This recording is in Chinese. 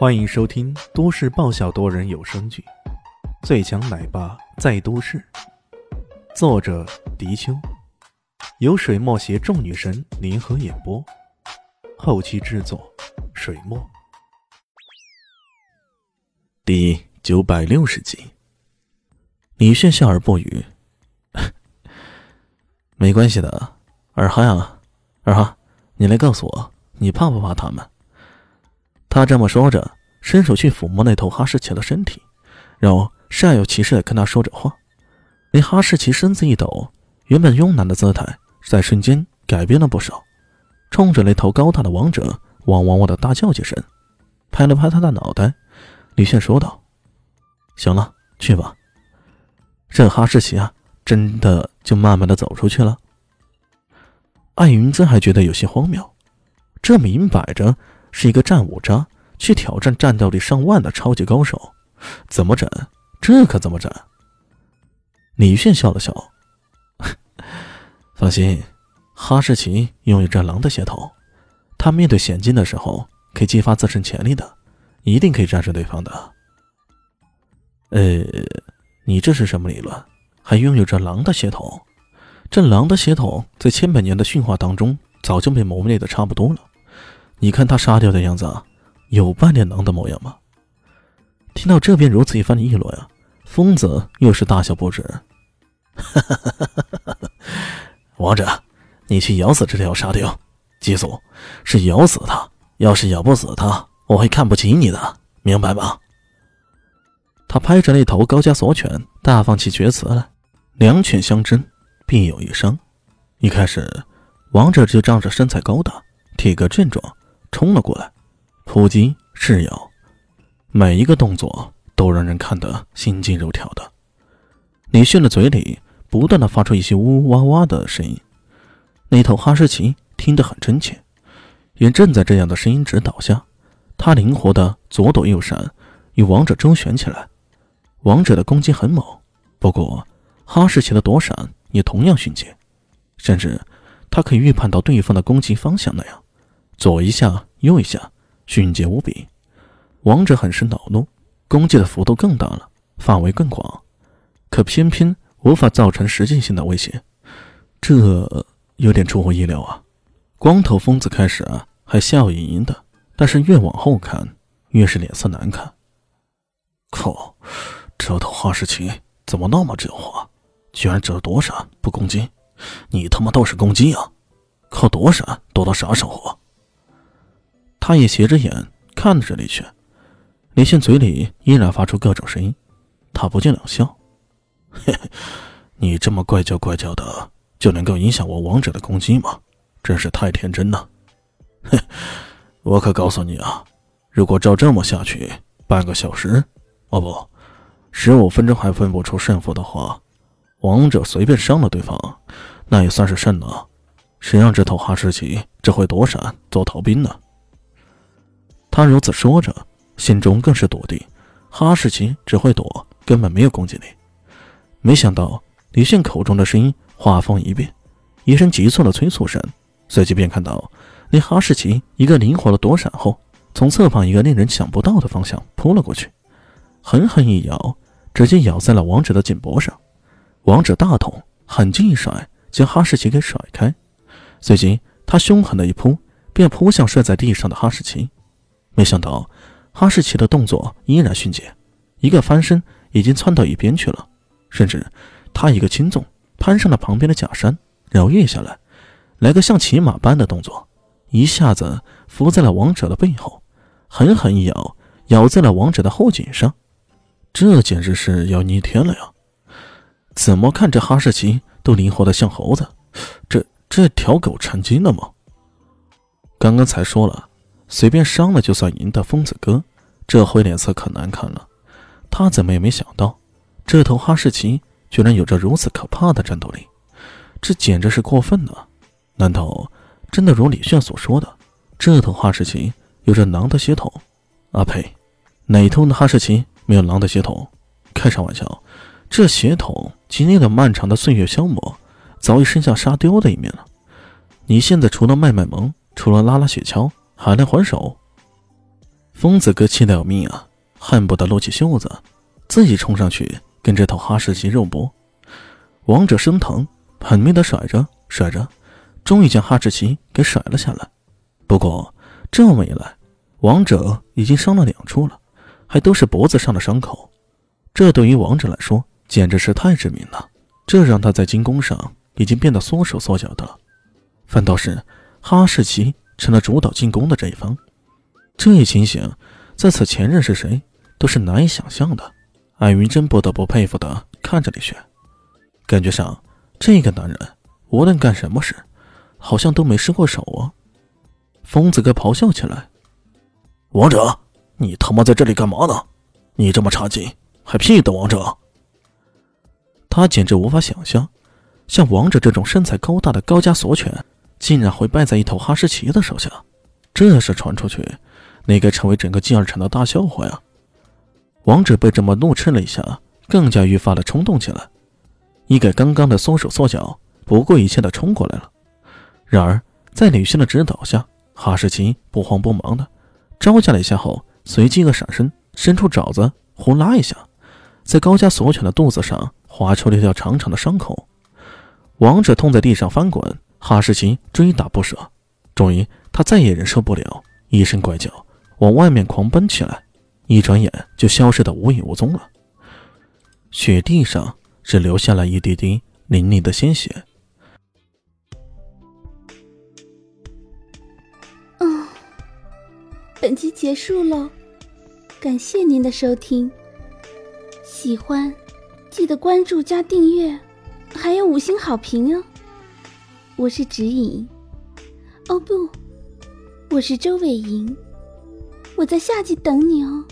欢迎收听都市爆笑多人有声剧《最强奶爸在都市》，作者：迪秋，由水墨携众女神联合演播，后期制作：水墨。第九百六十集，李炫笑而不语。没关系的，二哈呀，二哈，你来告诉我，你怕不怕他们？他这么说着，伸手去抚摸那头哈士奇的身体，然后煞有其事的跟他说着话。那哈士奇身子一抖，原本慵懒的姿态在瞬间改变了不少，冲着那头高大的王者汪汪汪的大叫几声，拍了拍他的脑袋。李炫说道：“行了，去吧。”这哈士奇啊，真的就慢慢的走出去了。艾云珍还觉得有些荒谬，这明摆着。是一个战五渣去挑战战斗力上万的超级高手，怎么整？这可怎么整？李炫笑了笑，放心，哈士奇拥有着狼的血统，他面对险境的时候可以激发自身潜力的，一定可以战胜对方的。呃，你这是什么理论？还拥有着狼的血统？这狼的血统在千百年的驯化当中早就被磨灭的差不多了。你看他杀掉的样子，有半点狼的模样吗？听到这边如此一番的议论啊，疯子又是大笑不止。王者，你去咬死这条沙雕，记住，是咬死他。要是咬不死他，我会看不起你的，明白吗？他拍着那头高加索犬，大放起厥词来：两犬相争，必有一伤。一开始，王者就仗着身材高大，体格健壮。冲了过来，扑击、噬咬，每一个动作都让人看得心惊肉跳的。李炫的嘴里不断的发出一些呜呜哇哇的声音，那头哈士奇听得很真切，也正在这样的声音指导下，他灵活的左躲右闪，与王者周旋起来。王者的攻击很猛，不过哈士奇的躲闪也同样迅捷，甚至他可以预判到对方的攻击方向那样。左一下，右一下，迅捷无比。王者很是恼怒，攻击的幅度更大了，范围更广，可偏偏无法造成实际性的威胁，这有点出乎意料啊！光头疯子开始啊还笑盈盈的，但是越往后看，越是脸色难看。靠，这头哈士奇怎么那么狡猾？居然只躲闪不攻击！你他妈倒是攻击啊！靠躲闪躲到啥时候啊？他也斜着眼看着李炫，李炫嘴里依然发出各种声音，他不禁冷笑：“嘿嘿，你这么怪叫怪叫的，就能够影响我王者的攻击吗？真是太天真了！嘿，我可告诉你啊，如果照这么下去，半个小时，哦不，十五分钟还分不出胜负的话，王者随便伤了对方，那也算是胜了。谁让这头哈士奇只会躲闪做逃兵呢？”他如此说着，心中更是笃定，哈士奇只会躲，根本没有攻击力。没想到李迅口中的声音画风一变，一声急促的催促声，随即便看到那哈士奇一个灵活的躲闪后，从侧旁一个令人想不到的方向扑了过去，狠狠一咬，直接咬在了王者的颈脖上。王者大桶，狠劲一甩，将哈士奇给甩开，随即他凶狠的一扑，便扑向摔在地上的哈士奇。没想到，哈士奇的动作依然迅捷，一个翻身已经窜到一边去了，甚至他一个轻纵攀上了旁边的假山，然后跃下来，来个像骑马般的动作，一下子伏在了王者的背后，狠狠一咬，咬在了王者的后颈上。这简直是要逆天了呀！怎么看这哈士奇都灵活的像猴子，这这条狗成精了吗？刚刚才说了。随便伤了就算赢的疯子哥，这回脸色可难看了。他怎么也没想到，这头哈士奇居然有着如此可怕的战斗力，这简直是过分了。难道真的如李炫所说的，这头哈士奇有着狼的血统？阿呸！哪头的哈士奇没有狼的血统？开啥玩笑！这血统经历了漫长的岁月消磨，早已生下沙雕的一面了。你现在除了卖卖萌，除了拉拉雪橇。还能还手，疯子哥气得要命啊，恨不得撸起袖子，自己冲上去跟这头哈士奇肉搏。王者生疼，狠命的甩着甩着，终于将哈士奇给甩了下来。不过这么一来，王者已经伤了两处了，还都是脖子上的伤口。这对于王者来说简直是太致命了，这让他在进攻上已经变得缩手缩脚的。反倒是哈士奇成了主导进攻的这一方。这一情形，在此前任是谁都是难以想象的。艾云真不得不佩服的看着李轩，感觉上这个男人无论干什么事，好像都没失过手啊。疯子哥咆哮起来：“王者，你他妈在这里干嘛呢？你这么差劲，还屁的王者？”他简直无法想象，像王者这种身材高大的高加索犬，竟然会败在一头哈士奇的手下。这是传出去。那该成为整个金二城的大笑话呀！王者被这么怒斥了一下，更加愈发的冲动起来，一改刚刚的缩手缩脚，不顾一切的冲过来了。然而，在李轩的指导下，哈士奇不慌不忙的招架了一下后，随即一个闪身，伸出爪子呼啦一下，在高加索犬的肚子上划出了一条长长的伤口。王者痛在地上翻滚，哈士奇追打不舍，终于他再也忍受不了，一声怪叫。往外面狂奔起来，一转眼就消失得无影无踪了。雪地上只留下了一滴滴淋漓的鲜血。本集结束了，感谢您的收听。喜欢记得关注加订阅，还有五星好评哦。我是指引，哦不，我是周伟莹。我在夏季等你哦。